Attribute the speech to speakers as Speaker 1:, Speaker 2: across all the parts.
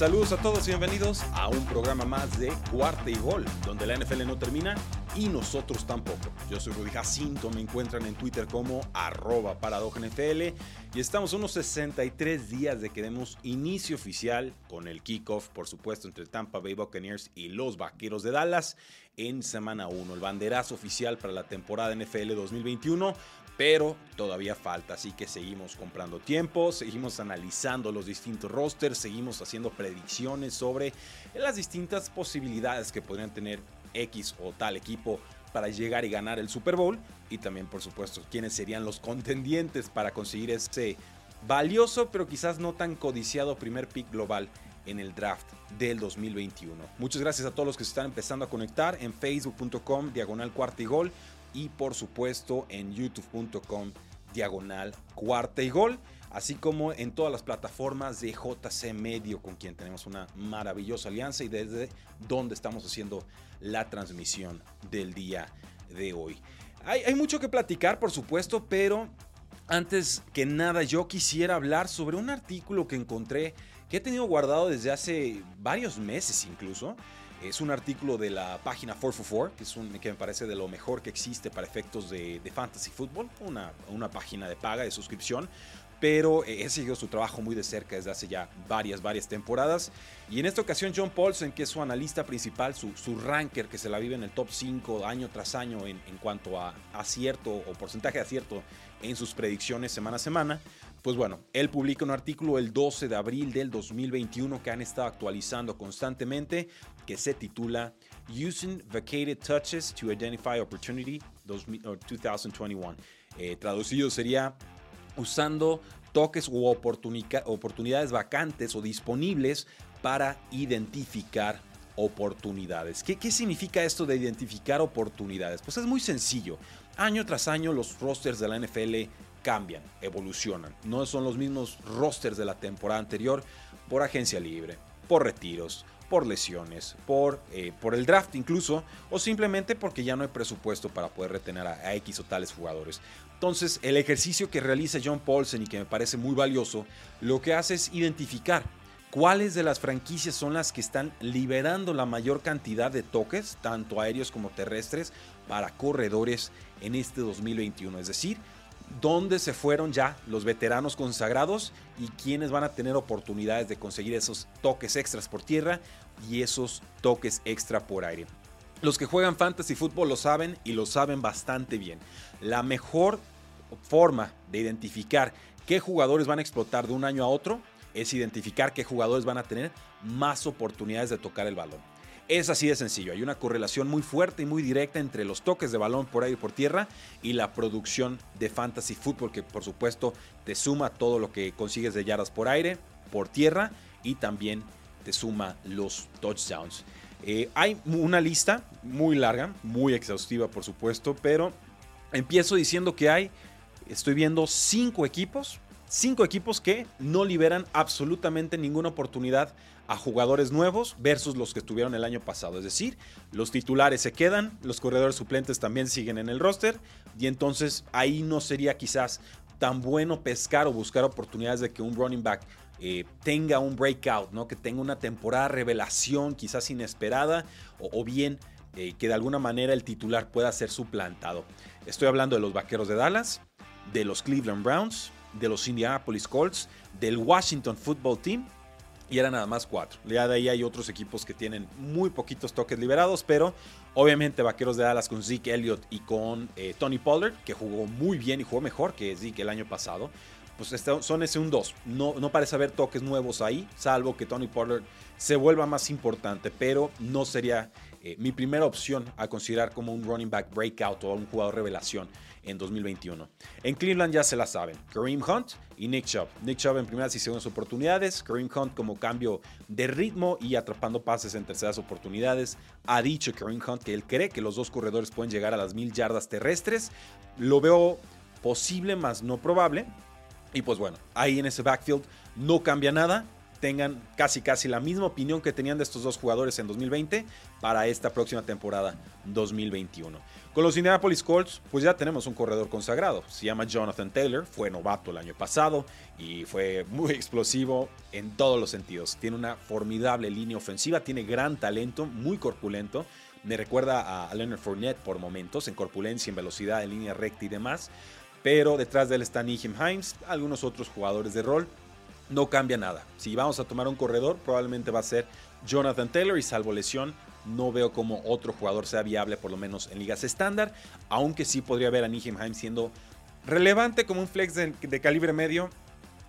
Speaker 1: Saludos a todos y bienvenidos a un programa más de Cuarta y Gol, donde la NFL no termina y nosotros tampoco. Yo soy Rudy Jacinto, me encuentran en Twitter como arroba y estamos unos 63 días de que demos inicio oficial con el kickoff, por supuesto, entre Tampa Bay Buccaneers y los Vaqueros de Dallas en semana 1, el banderazo oficial para la temporada NFL 2021 pero todavía falta, así que seguimos comprando tiempo, seguimos analizando los distintos rosters, seguimos haciendo predicciones sobre las distintas posibilidades que podrían tener X o tal equipo para llegar y ganar el Super Bowl y también por supuesto quiénes serían los contendientes para conseguir ese valioso pero quizás no tan codiciado primer pick global en el draft del 2021. Muchas gracias a todos los que se están empezando a conectar en facebook.com diagonal cuarta y gol y por supuesto en youtube.com diagonal cuarta y gol, así como en todas las plataformas de JC Medio con quien tenemos una maravillosa alianza y desde donde estamos haciendo la transmisión del día de hoy. Hay, hay mucho que platicar, por supuesto, pero antes que nada yo quisiera hablar sobre un artículo que encontré que he tenido guardado desde hace varios meses incluso es un artículo de la página 444, que, es un, que me parece de lo mejor que existe para efectos de, fantasy football, una, una página de paga, de suscripción, pero he seguido su trabajo muy de cerca desde hace ya varias, varias temporadas. Y en esta ocasión John Paulsen, que es su analista principal, su, su ranker que se la vive en el top 5 año tras año en, en cuanto a acierto o porcentaje de acierto en sus predicciones semana a semana, pues bueno, él publica un artículo el 12 de abril del 2021 que han estado actualizando constantemente, que se titula Using Vacated Touches to Identify Opportunity 2021. Eh, traducido sería usando toques u oportunidades vacantes o disponibles para identificar oportunidades. ¿Qué, ¿Qué significa esto de identificar oportunidades? Pues es muy sencillo. Año tras año los rosters de la NFL cambian, evolucionan. No son los mismos rosters de la temporada anterior por agencia libre, por retiros, por lesiones, por, eh, por el draft incluso, o simplemente porque ya no hay presupuesto para poder retener a, X o tales jugadores. Entonces, el ejercicio que realiza John Paulsen y que me parece muy valioso, lo que hace es identificar cuáles de las franquicias son las que están liberando la mayor cantidad de toques, tanto aéreos como terrestres, para corredores en este 2021. Es decir, dónde se fueron ya los veteranos consagrados y quiénes van a tener oportunidades de conseguir esos toques extras por tierra y esos toques extra por aire. Los que juegan fantasy fútbol lo saben y lo saben bastante bien. La mejor forma de identificar qué jugadores van a explotar de un año a otro es identificar qué jugadores van a tener más oportunidades de tocar el balón. Es así de sencillo. Hay una correlación muy fuerte y muy directa entre los toques de balón por aire y por tierra y la producción de fantasy fútbol, que por supuesto te suma todo lo que consigues de yardas por aire, por tierra y también te suma los touchdowns. Eh, hay una lista muy larga, muy exhaustiva por supuesto, pero empiezo diciendo que hay, estoy viendo cinco equipos, cinco equipos que no liberan absolutamente ninguna oportunidad a jugadores nuevos versus los que estuvieron el año pasado. Es decir, los titulares se quedan, los corredores suplentes también siguen en el roster y entonces ahí no sería quizás tan bueno pescar o buscar oportunidades de que un running back eh, tenga un breakout, ¿no? que tenga una temporada revelación quizás inesperada o, bien eh, que de alguna manera el titular pueda ser suplantado. Estoy hablando de los Vaqueros de Dallas, de los Cleveland Browns, de los Indianapolis Colts, del Washington Football Team y eran nada más cuatro. Ya de ahí hay otros equipos que tienen muy poquitos toques liberados, pero obviamente Vaqueros de Dallas con Zeke Elliott y con eh, Tony Pollard, que jugó muy bien y jugó mejor que Zeke el año pasado. Pues son ese un 2. No, no parece haber toques nuevos ahí, salvo que Tony Pollard se vuelva más importante, pero no sería eh, mi primera opción a considerar como un running back breakout o un jugador revelación en 2021. En Cleveland ya se la saben, Kareem Hunt y Nick Chubb. Nick Chubb en primeras y segundas oportunidades, Kareem Hunt como cambio de ritmo y atrapando pases en terceras oportunidades. Ha dicho Kareem Hunt que él cree que los dos corredores pueden llegar a las mil yardas terrestres. Lo veo posible, más no probable. Y pues bueno, ahí en ese backfield no cambia nada tengan casi casi la misma opinión que tenían de estos dos jugadores en 2020 para esta próxima temporada 2021. Con los Indianapolis Colts, pues ya tenemos un corredor consagrado. Se llama Jonathan Taylor, fue novato el año pasado y fue muy explosivo en todos los sentidos. Tiene una formidable línea ofensiva, tiene gran talento, muy corpulento. Me recuerda a Leonard Fournette por momentos, en corpulencia, en velocidad, en línea recta y demás. Pero detrás de él está Nihim Himes, algunos otros jugadores de rol no cambia nada. Si vamos a tomar un corredor, probablemente va a ser Jonathan Taylor y salvo lesión, no veo como otro jugador sea viable, por lo menos en ligas estándar, aunque sí podría ver a Nijim siendo relevante como un flex de, calibre medio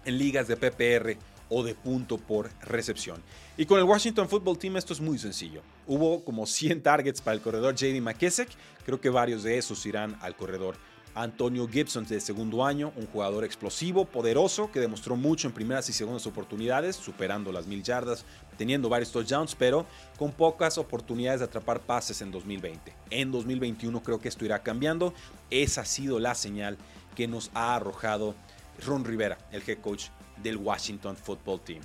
Speaker 1: en ligas de PPR o de punto por recepción. Y con el Washington Football Team esto es muy sencillo. Hubo como 100 targets para el corredor JD McKessick, creo que varios de esos irán al corredor Antonio Gibson de segundo año, un jugador explosivo, poderoso, que demostró mucho en primeras y segundas oportunidades, superando las mil yardas, teniendo varios touchdowns, pero con pocas oportunidades de atrapar pases en 2020. En 2021 creo que esto irá cambiando. Esa ha sido la señal que nos ha arrojado Ron Rivera, el head coach del Washington Football Team.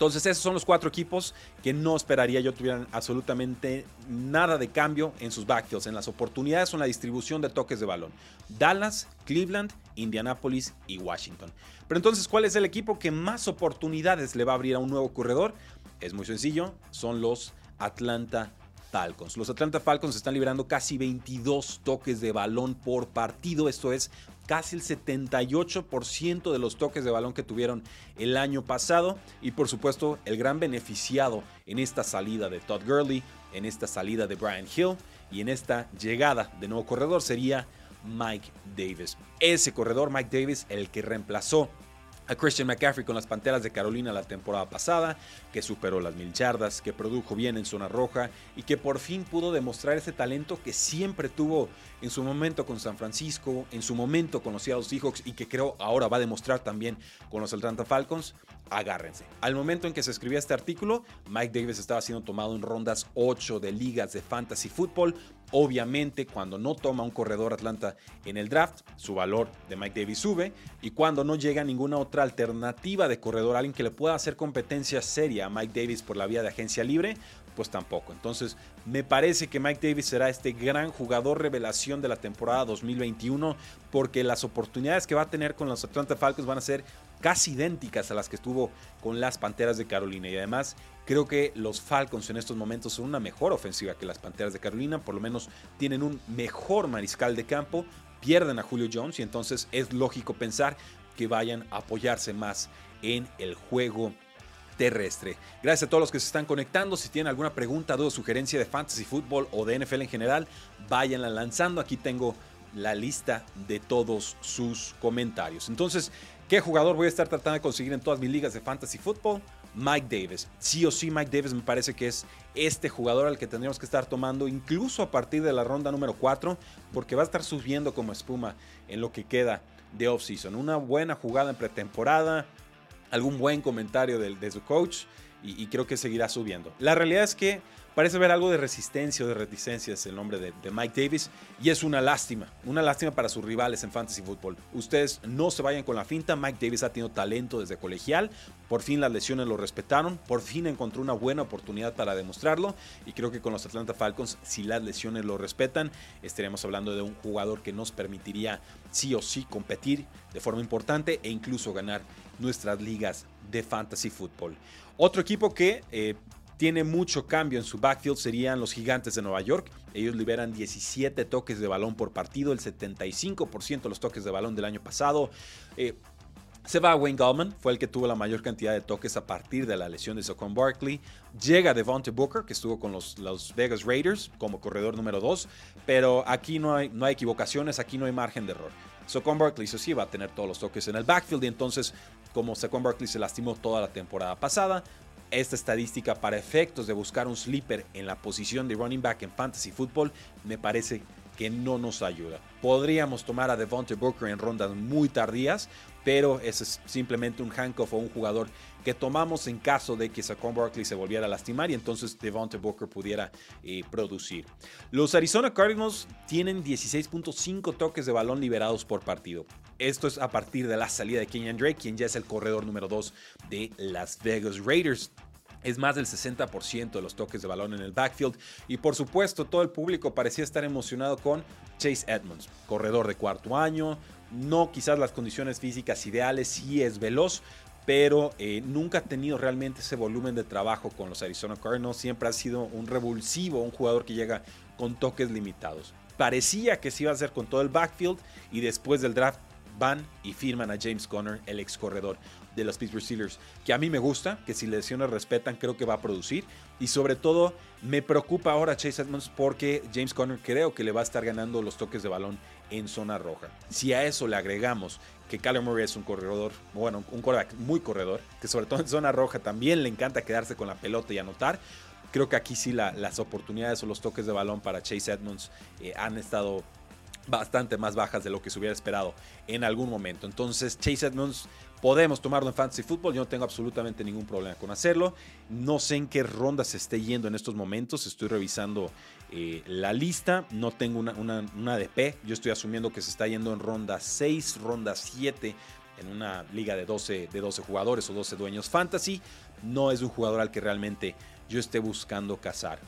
Speaker 1: Entonces esos son los cuatro equipos que no esperaría yo tuvieran absolutamente nada de cambio en sus backfields, en las oportunidades o en la distribución de toques de balón. Dallas, Cleveland, Indianapolis y Washington. Pero entonces, ¿cuál es el equipo que más oportunidades le va a abrir a un nuevo corredor? Es muy sencillo, son los Atlanta Falcons. Los Atlanta Falcons están liberando casi 22 toques de balón por partido. Esto es casi el 78% de los toques de balón que tuvieron el año pasado. Y por supuesto, el gran beneficiado en esta salida de Todd Gurley, en esta salida de Brian Hill y en esta llegada de nuevo corredor sería Mike Davis. Ese corredor, Mike Davis, el que reemplazó a Christian McCaffrey con las Panteras de Carolina la temporada pasada, que superó las mil yardas, que produjo bien en zona roja y que por fin pudo demostrar ese talento que siempre tuvo en su momento con San Francisco, en su momento con los Seattle Seahawks y que creo ahora va a demostrar también con los Atlanta Falcons. Agárrense. Al momento en que se escribía este artículo, Mike Davis estaba siendo tomado en rondas 8 de ligas de fantasy football Obviamente, cuando no toma un corredor Atlanta en el draft, su valor de Mike Davis sube. Y cuando no llega ninguna otra alternativa de corredor, alguien que le pueda hacer competencia seria a Mike Davis por la vía de agencia libre, pues tampoco. Entonces, me parece que Mike Davis será este gran jugador revelación de la temporada 2021, porque las oportunidades que va a tener con los Atlanta Falcons van a ser casi idénticas a las que estuvo con las Panteras de Carolina. Y además, creo que los Falcons en estos momentos son una mejor ofensiva que las Panteras de Carolina. Por lo menos tienen un mejor mariscal de campo. Pierden a Julio Jones y entonces es lógico pensar que vayan a apoyarse más en el juego terrestre. Gracias a todos los que se están conectando. Si tienen alguna pregunta, duda, sugerencia de fantasy fútbol o de NFL en general, váyanla lanzando. Aquí tengo la lista de todos sus comentarios. Entonces, ¿Qué jugador voy a estar tratando de conseguir en todas mis ligas de fantasy football? Mike Davis. Sí o sí, Mike Davis me parece que es este jugador al que tendríamos que estar tomando incluso a partir de la ronda número 4, porque va a estar subiendo como espuma en lo que queda de offseason. Una buena jugada en pretemporada, algún buen comentario de, su coach y, creo que seguirá subiendo. La realidad es que Parece haber algo de resistencia o de reticencia, es el nombre de, Mike Davis, y es una lástima, una lástima para sus rivales en Fantasy Football. Ustedes no se vayan con la finta, Mike Davis ha tenido talento desde colegial, por fin las lesiones lo respetaron, por fin encontró una buena oportunidad para demostrarlo, y creo que con los Atlanta Falcons, si las lesiones lo respetan, estaremos hablando de un jugador que nos permitiría sí o sí competir de forma importante e incluso ganar nuestras ligas de Fantasy Football. Otro equipo que eh, tiene mucho cambio en su backfield serían los gigantes de Nueva York. Ellos liberan 17 toques de balón por partido, el 75% de los toques de balón del año pasado. Eh, se va Wayne Gallman, fue el que tuvo la mayor cantidad de toques a partir de la lesión de Saquon Barkley. Llega Devontae Booker, que estuvo con los, los Vegas Raiders como corredor número 2, pero aquí no hay, no hay equivocaciones, aquí no hay margen de error. Saquon Barkley, eso sí, va a tener todos los toques en el backfield y entonces como Saquon Barkley se lastimó toda la temporada pasada, esta estadística para efectos de buscar un sleeper en la posición de running back en fantasy football me parece que no nos ayuda. Podríamos tomar a Devontae Booker en rondas muy tardías, pero es simplemente un handcuff o un jugador que tomamos en caso de que Saquon Barkley se volviera a lastimar y entonces Devontae Booker pudiera eh, producir. Los Arizona Cardinals tienen 16.5 toques de balón liberados por partido. Esto es a partir de la salida de Kenyan Drake, quien ya es el corredor número 2 de Las Vegas Raiders. Es más del 60% de los toques de balón en el backfield. Y por supuesto, todo el público parecía estar emocionado con Chase Edmonds, corredor de cuarto año. No quizás las condiciones físicas ideales, sí es veloz, pero eh, nunca ha tenido realmente ese volumen de trabajo con los Arizona Cardinals. Siempre ha sido un revulsivo, un jugador que llega con toques limitados. Parecía que se iba a hacer con todo el backfield y después del draft van y firman a James Conner, el ex corredor de los Pittsburgh Steelers, que a mí me gusta, que si lesiones respetan, creo que va a producir. Y sobre todo, me preocupa ahora Chase Edmonds porque James Conner creo que le va a estar ganando los toques de balón en zona roja. Si a eso le agregamos que Kyler Murray es un corredor, bueno, un quarterback muy corredor, que sobre todo en zona roja también le encanta quedarse con la pelota y anotar. Creo que aquí sí las oportunidades o los toques de balón para Chase Edmonds eh, han estado bastante más bajas de lo que se hubiera esperado en algún momento. Entonces, Chase Edmonds podemos tomarlo en fantasy football. Yo no tengo absolutamente ningún problema con hacerlo. No sé en qué ronda se esté yendo en estos momentos. Estoy revisando eh, la lista. No tengo una, una, una DP. Yo estoy asumiendo que se está yendo en ronda 6, ronda 7 en una liga de 12, de 12 jugadores o 12 dueños fantasy. No es un jugador al que realmente yo esté buscando cazar.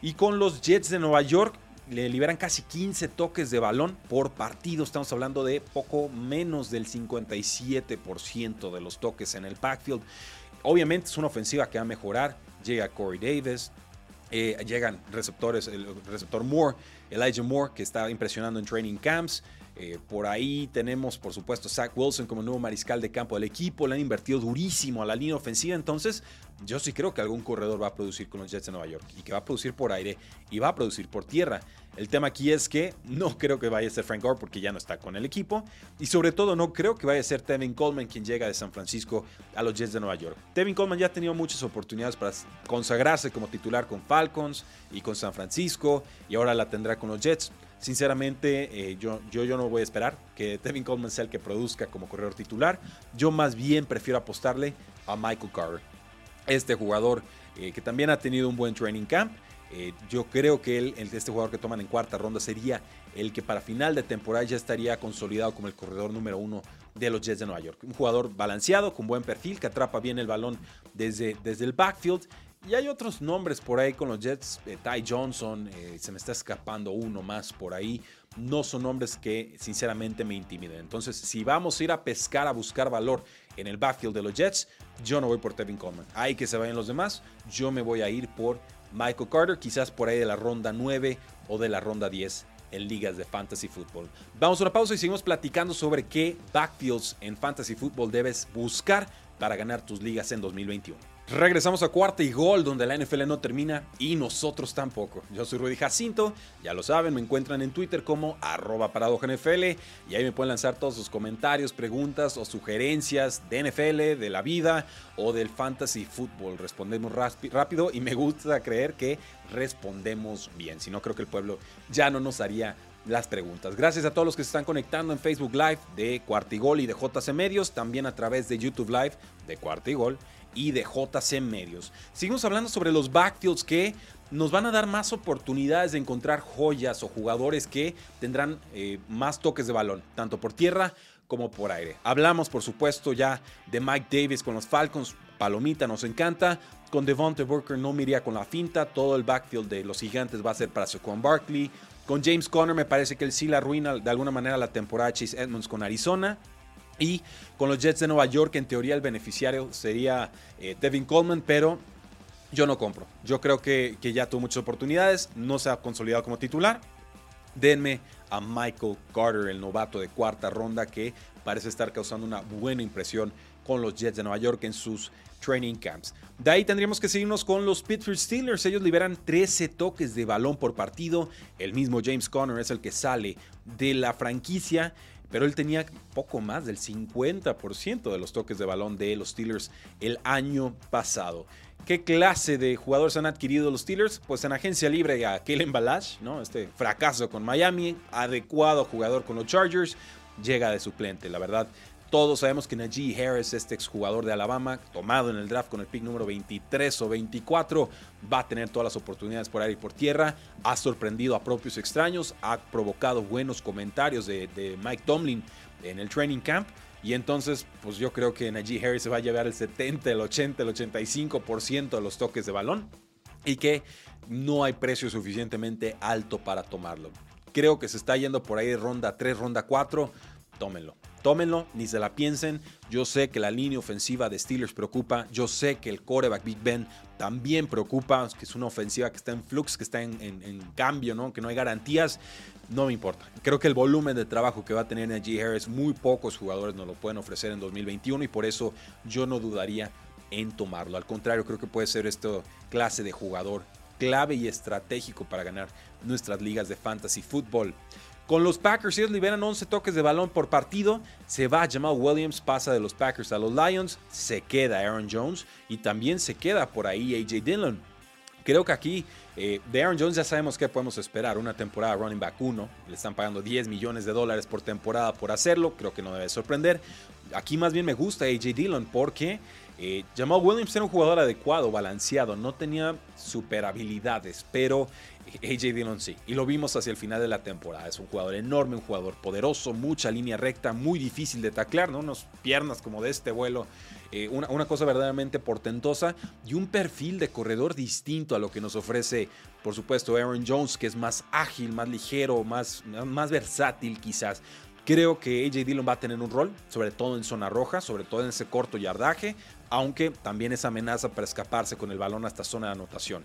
Speaker 1: Y con los Jets de Nueva York, le liberan casi 15 toques de balón por partido. Estamos hablando de poco menos del 57% de los toques en el backfield. Obviamente es una ofensiva que va a mejorar. Llega Corey Davis, eh, llegan receptores, el receptor Moore, Elijah Moore, que está impresionando en training camps. Eh, por ahí tenemos, por supuesto, Zach Wilson como nuevo mariscal de campo del equipo. Le han invertido durísimo a la línea ofensiva. Entonces, yo sí creo que algún corredor va a producir con los Jets de Nueva York y que va a producir por aire y va a producir por tierra. El tema aquí es que no creo que vaya a ser Frank Gore porque ya no está con el equipo. Y sobre todo, no creo que vaya a ser Tevin Coleman quien llega de San Francisco a los Jets de Nueva York. Tevin Coleman ya ha tenido muchas oportunidades para consagrarse como titular con Falcons y con San Francisco y ahora la tendrá con los Jets. Sinceramente, eh, yo, yo, yo no voy a esperar que Tevin Coleman sea el que produzca como corredor titular. Yo más bien prefiero apostarle a Michael Carter. Este jugador eh, que también ha tenido un buen training camp. Eh, yo creo que él, este jugador que toman en cuarta ronda sería el que para final de temporada ya estaría consolidado como el corredor número uno de los Jets de Nueva York. Un jugador balanceado, con buen perfil, que atrapa bien el balón desde, desde el backfield y hay otros nombres por ahí con los Jets, eh, Ty Johnson, eh, se me está escapando uno más por ahí. No son nombres que sinceramente me intimiden. Entonces, si vamos a ir a pescar, a buscar valor en el backfield de los Jets, yo no voy por Tevin Coleman. Hay que se vayan los demás. Yo me voy a ir por Michael Carter, quizás por ahí de la ronda 9 o de la ronda 10 en ligas de fantasy football. Vamos a una pausa y seguimos platicando sobre qué backfields en fantasy football debes buscar para ganar tus ligas en 2021. Regresamos a cuarta y gol, donde la NFL no termina y nosotros tampoco. Yo soy Rudy Jacinto, ya lo saben, me encuentran en Twitter como arroba NFL y ahí me pueden lanzar todos sus comentarios, preguntas o sugerencias de NFL, de la vida o del fantasy fútbol. Respondemos rápido y me gusta creer que respondemos bien. Si no, creo que el pueblo ya no nos haría las preguntas. Gracias a todos los que se están conectando en Facebook Live de Cuartigol y de JC Medios, también a través de YouTube Live de Cuartigol y de JC Medios. Seguimos hablando sobre los backfields que nos van a dar más oportunidades de encontrar joyas o jugadores que tendrán eh, más toques de balón, tanto por tierra como por aire. Hablamos, por supuesto, ya de Mike Davis con los Falcons. Palomita nos encanta. Con Devontae Booker no me con la finta. Todo el backfield de los gigantes va a ser para Saquon Barkley. Con James Conner me parece que él sí la arruina de alguna manera la temporada Chase Edmonds con Arizona. Y con los Jets de Nueva York, en teoría el beneficiario sería eh, Devin Coleman, pero yo no compro. Yo creo que, que, ya tuvo muchas oportunidades, no se ha consolidado como titular. Denme a Michael Carter, el novato de cuarta ronda, que parece estar causando una buena impresión con los Jets de Nueva York en sus training camps. De ahí tendríamos que seguirnos con los Pittsburgh Steelers. Ellos liberan 13 toques de balón por partido. El mismo James Conner es el que sale de la franquicia pero él tenía poco más del 50% de los toques de balón de los Steelers el año pasado. ¿Qué clase de jugadores han adquirido los Steelers? Pues en agencia libre a Kellen Balash, ¿no? Este fracaso con Miami, adecuado jugador con los Chargers, llega de suplente. La verdad, todos sabemos que Najee Harris, este exjugador de Alabama, tomado en el draft con el pick número 23 o 24, va a tener todas las oportunidades por aire y por tierra. Ha sorprendido a propios extraños, ha provocado buenos comentarios de, Mike Tomlin en el training camp. Y entonces, pues yo creo que Najee Harris se va a llevar el 70, el 80, el 85% de los toques de balón y que no hay precio suficientemente alto para tomarlo. Creo que se está yendo por ahí ronda 3, ronda 4. Tómenlo. Tómenlo, ni se la piensen. Yo sé que la línea ofensiva de Steelers preocupa. Yo sé que el coreback Big Ben también preocupa. Que es una ofensiva que está en flux, que está en, cambio, ¿no? que no hay garantías. No me importa. Creo que el volumen de trabajo que va a tener Najee Harris, muy pocos jugadores nos lo pueden ofrecer en 2021 y por eso yo no dudaría en tomarlo. Al contrario, creo que puede ser esta clase de jugador clave y estratégico para ganar nuestras ligas de fantasy fútbol. Con los Packers, ellos liberan 11 toques de balón por partido. Se va Jamal Williams, pasa de los Packers a los Lions. Se queda Aaron Jones y también se queda por ahí AJ Dillon. Creo que aquí eh, de Aaron Jones ya sabemos qué podemos esperar. Una temporada running back 1. Le están pagando 10 millones de dólares por temporada por hacerlo. Creo que no debe sorprender. Aquí más bien me gusta AJ Dillon porque eh, Jamal Williams era un jugador adecuado, balanceado. No tenía super habilidades, pero AJ Dillon sí, y lo vimos hacia el final de la temporada. Es un jugador enorme, un jugador poderoso, mucha línea recta, muy difícil de taclear, ¿no? Unas piernas como de este vuelo, eh, una, una, cosa verdaderamente portentosa y un perfil de corredor distinto a lo que nos ofrece, por supuesto, Aaron Jones, que es más ágil, más ligero, más, más versátil quizás. Creo que AJ Dillon va a tener un rol, sobre todo en zona roja, sobre todo en ese corto yardaje, aunque también es amenaza para escaparse con el balón hasta zona de anotación.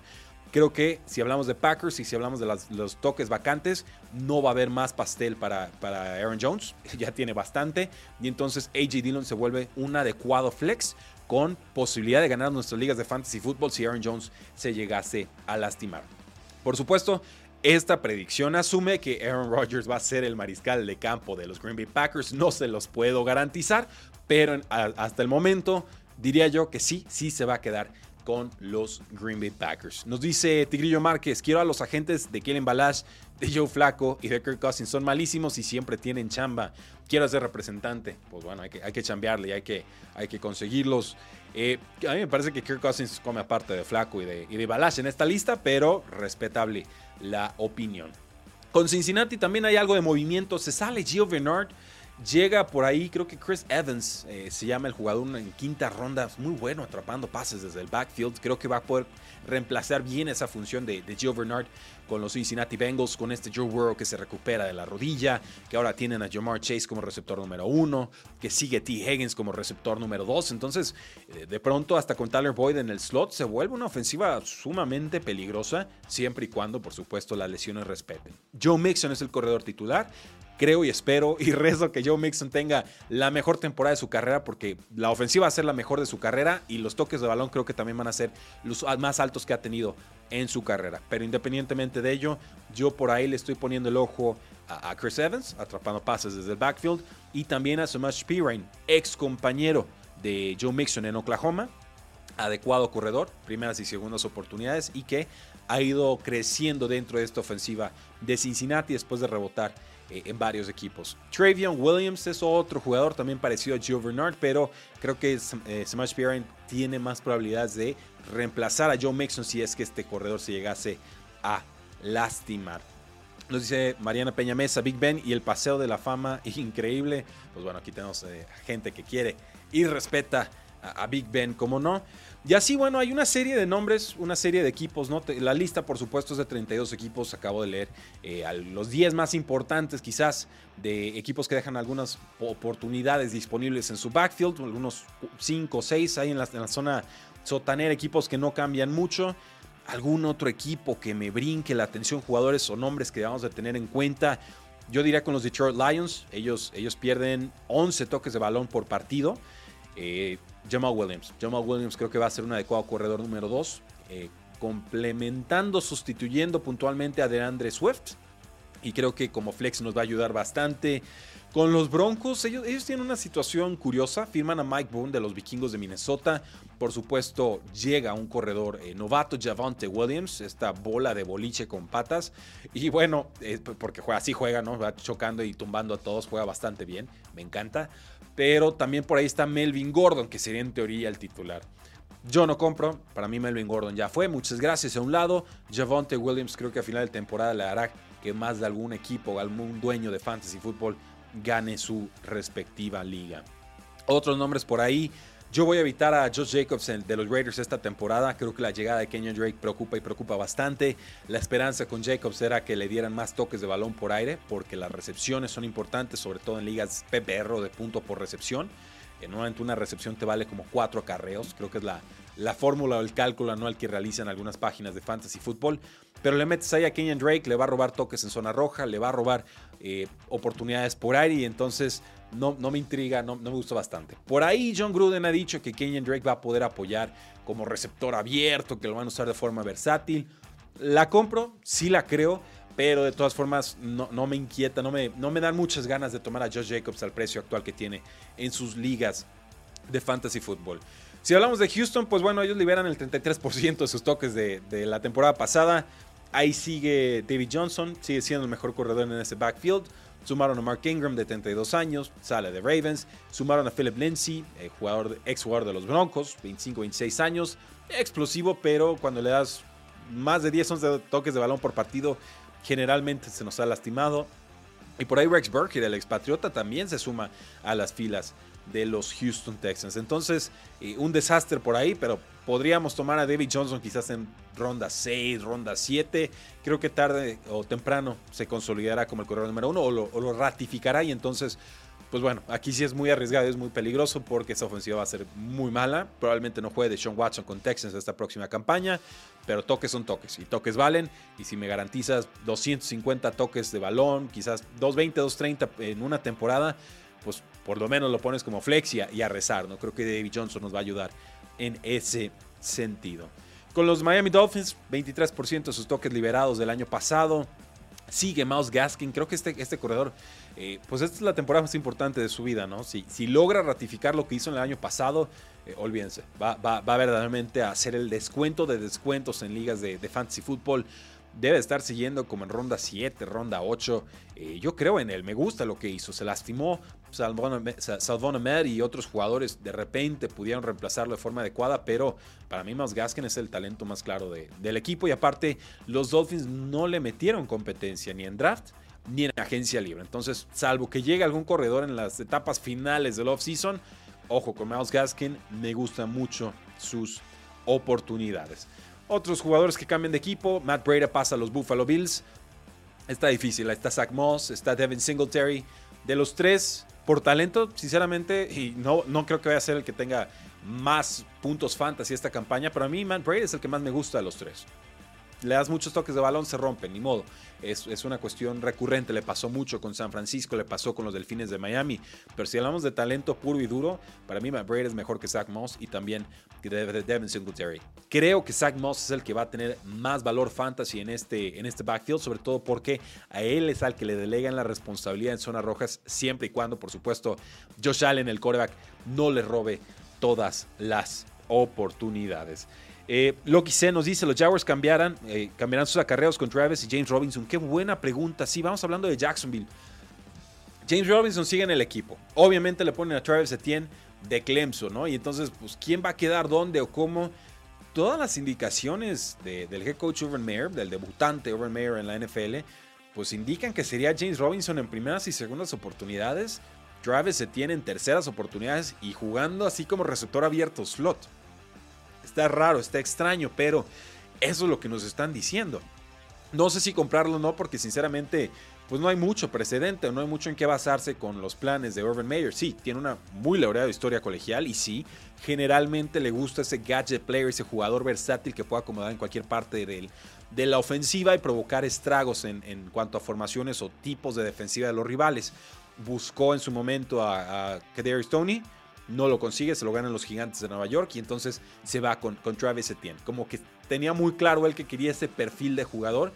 Speaker 1: Creo que si hablamos de Packers y si hablamos de los toques vacantes, no va a haber más pastel para, para Aaron Jones. Ya tiene bastante. Y entonces AJ Dillon se vuelve un adecuado flex con posibilidad de ganar nuestras ligas de fantasy fútbol si Aaron Jones se llegase a lastimar. Por supuesto, esta predicción asume que Aaron Rodgers va a ser el mariscal de campo de los Green Bay Packers. No se los puedo garantizar, pero hasta el momento diría yo que sí, sí se va a quedar con los Green Bay Packers. Nos dice Tigrillo Márquez, quiero a los agentes de Kellen Balash, de Joe Flaco y de Kirk Cousins. Son malísimos y siempre tienen chamba. Quiero ser representante. Pues bueno, hay que, hay que chambearle y hay que, hay que conseguirlos. Eh, a mí me parece que Kirk Cousins come aparte de Flaco y de, y de Balash en esta lista, pero respetable la opinión. Con Cincinnati también hay algo de movimiento. Se sale Gio Bernard Llega por ahí, creo que Chris Evans eh, se llama el jugador en quinta ronda, muy bueno atrapando pases desde el backfield. Creo que va a poder reemplazar bien esa función de, de Gio Bernard con los Cincinnati Bengals, con este Joe Burrow que se recupera de la rodilla, que ahora tienen a Jamar Chase como receptor número uno, que sigue T. Higgins como receptor número dos. Entonces, eh, de pronto, hasta con Tyler Boyd en el slot, se vuelve una ofensiva sumamente peligrosa, siempre y cuando, por supuesto, las lesiones respeten. Joe Mixon es el corredor titular creo y espero y rezo que Joe Mixon tenga la mejor temporada de su carrera porque la ofensiva va a ser la mejor de su carrera y los toques de balón creo que también van a ser los más altos que ha tenido en su carrera. Pero independientemente de ello, yo por ahí le estoy poniendo el ojo a, Chris Evans, atrapando pases desde el backfield, y también a Samash Pirine, ex compañero de Joe Mixon en Oklahoma, adecuado corredor, primeras y segundas oportunidades, y que ha ido creciendo dentro de esta ofensiva de Cincinnati después de rebotar eh, en varios equipos. Travion Williams es otro jugador también parecido a Gio Bernard, pero creo que eh, Smash tiene más probabilidades de reemplazar a Joe Mixon si es que este corredor se llegase a lastimar. Nos dice Mariana Peña Mesa, Big Ben y el paseo de la fama, increíble. Pues bueno, aquí tenemos eh, gente que quiere y respeta a, Big Ben, como no. Y así, bueno, hay una serie de nombres, una serie de equipos, ¿no? La lista, por supuesto, es de 32 equipos, acabo de leer eh, los 10 más importantes quizás de equipos que dejan algunas oportunidades disponibles en su backfield, algunos 5 o 6 ahí en la, zona sotanera, equipos que no cambian mucho. Algún otro equipo que me brinque la atención, jugadores o nombres que debamos de tener en cuenta. Yo diría con los Detroit Lions, ellos, ellos pierden 11 toques de balón por partido. Eh, Jamal Williams. Jamal Williams creo que va a ser un adecuado corredor número 2, eh, complementando, sustituyendo puntualmente a DeAndre Swift. y creo que como flex nos va a ayudar bastante. Con los Broncos, ellos, tienen una situación curiosa. Firman a Mike Boone de los vikingos de Minnesota. Por supuesto, llega un corredor eh, novato, Javante Williams, esta bola de boliche con patas. Y bueno, eh, porque juega, así juega, ¿no? Va chocando y tumbando a todos, juega bastante bien, me encanta. Pero también por ahí está Melvin Gordon, que sería en teoría el titular. Yo no compro, para mí Melvin Gordon ya fue, muchas gracias a un lado. Javante Williams creo que a final de temporada le hará que más de algún equipo, algún dueño de fantasy fútbol gane su respectiva liga. Otros nombres por ahí. Yo voy a evitar a Josh Jacobs de los Raiders esta temporada. Creo que la llegada de Kenyon Drake preocupa y preocupa bastante. La esperanza con Jacobs era que le dieran más toques de balón por aire, porque las recepciones son importantes, sobre todo en ligas PPR o de punto por recepción. Que normalmente una recepción te vale como cuatro acarreos. Creo que es la, la fórmula o el cálculo anual que realizan algunas páginas de fantasy fútbol. Pero le metes ahí a Kenyon Drake, le va a robar toques en zona roja, le va a robar eh, oportunidades por aire y entonces no, no me intriga, no, no, me gusta bastante. Por ahí John Gruden ha dicho que Kenyon Drake va a poder apoyar como receptor abierto, que lo van a usar de forma versátil. La compro, sí la creo, pero de todas formas no, no me inquieta, no me, no me dan muchas ganas de tomar a Josh Jacobs al precio actual que tiene en sus ligas de fantasy fútbol. Si hablamos de Houston, pues bueno, ellos liberan el 33% de sus toques de, la temporada pasada. Ahí sigue David Johnson, sigue siendo el mejor corredor en ese backfield. Sumaron a Mark Ingram de 32 años, sale de Ravens. Sumaron a Philip Lindsay, eh, jugador, ex jugador de los Broncos, 25-26 años. Explosivo, pero cuando le das más de 10 11 toques de balón por partido, generalmente se nos ha lastimado. Y por ahí Rex Burkhead, el expatriota, también se suma a las filas de los Houston Texans. Entonces, eh, un desastre por ahí, pero podríamos tomar a David Johnson quizás en ronda 6, ronda 7. Creo que tarde o temprano se consolidará como el corredor número uno o lo, ratificará y entonces pues bueno, aquí sí es muy arriesgado, es muy peligroso porque esa ofensiva va a ser muy mala. Probablemente no juegue de Sean Watson con Texans esta próxima campaña, pero toques son toques y toques valen. Y si me garantizas 250 toques de balón, quizás 220, 230 en una temporada, pues por lo menos lo pones como flexia y a rezar. No creo que David Johnson nos va a ayudar en ese sentido. Con los Miami Dolphins, 23% de sus toques liberados del año pasado. Sigue Mouse Gaskin. Creo que este, este corredor, eh, pues esta es la temporada más importante de su vida, ¿no? Si, si logra ratificar lo que hizo en el año pasado, eh, olvídense. Va, va, va, verdaderamente a hacer el descuento de descuentos en ligas de, de fantasy fútbol debe estar siguiendo como en ronda 7, ronda 8. Eh, yo creo en él, me gusta lo que hizo. Se lastimó Salvon Ahmed y otros jugadores de repente pudieron reemplazarlo de forma adecuada, pero para mí Miles Gaskin es el talento más claro del equipo y aparte los Dolphins no le metieron competencia ni en draft ni en agencia libre. Entonces, salvo que llegue algún corredor en las etapas finales del offseason, ojo con Miles Gaskin, me gustan mucho sus oportunidades. Otros jugadores que cambian de equipo, Matt Breda pasa a los Buffalo Bills. Está difícil, está Zach Moss, está Devin Singletary. De los tres, por talento, sinceramente, y no, no creo que vaya a ser el que tenga más puntos fantasy esta campaña, pero a mí Matt Breda es el que más me gusta de los tres le das muchos toques de balón, se rompen, ni modo. Es, es, una cuestión recurrente, le pasó mucho con San Francisco, le pasó con los Delfines de Miami. Pero si hablamos de talento puro y duro, para mí Matt Braid es mejor que Zach Moss y también que Devin Singletary. Creo que Zach Moss es el que va a tener más valor fantasy en este, en este backfield, sobre todo porque a él es al que le delegan la responsabilidad en zonas rojas, siempre y cuando, por supuesto, Josh Allen, el quarterback, no le robe todas las oportunidades. Eh, Loki C nos dice, los Jaguars cambiarán, eh, cambiarán sus acarreos con Travis y James Robinson. Qué buena pregunta. Sí, vamos hablando de Jacksonville. James Robinson sigue en el equipo. Obviamente le ponen a Travis Etienne de Clemson, ¿no? Y entonces, pues, ¿quién va a quedar dónde o cómo? Todas las indicaciones del head coach Urban Meyer, del debutante Urban Meyer en la NFL, pues indican que sería James Robinson en primeras y segundas oportunidades, Travis Etienne en terceras oportunidades y jugando así como receptor abierto slot. Está raro, está extraño, pero eso es lo que nos están diciendo. No sé si comprarlo o no, porque sinceramente, pues no hay mucho precedente, no hay mucho en qué basarse con los planes de Urban Meyer. Sí, tiene una muy laureada historia colegial y sí, generalmente le gusta ese gadget player, ese jugador versátil que puede acomodar en cualquier parte de, la ofensiva y provocar estragos en, cuanto a formaciones o tipos de defensiva de los rivales. Buscó en su momento a, a Tony no lo consigue, se lo ganan los gigantes de Nueva York y entonces se va con, con Travis Etienne. Como que tenía muy claro él que quería ese perfil de jugador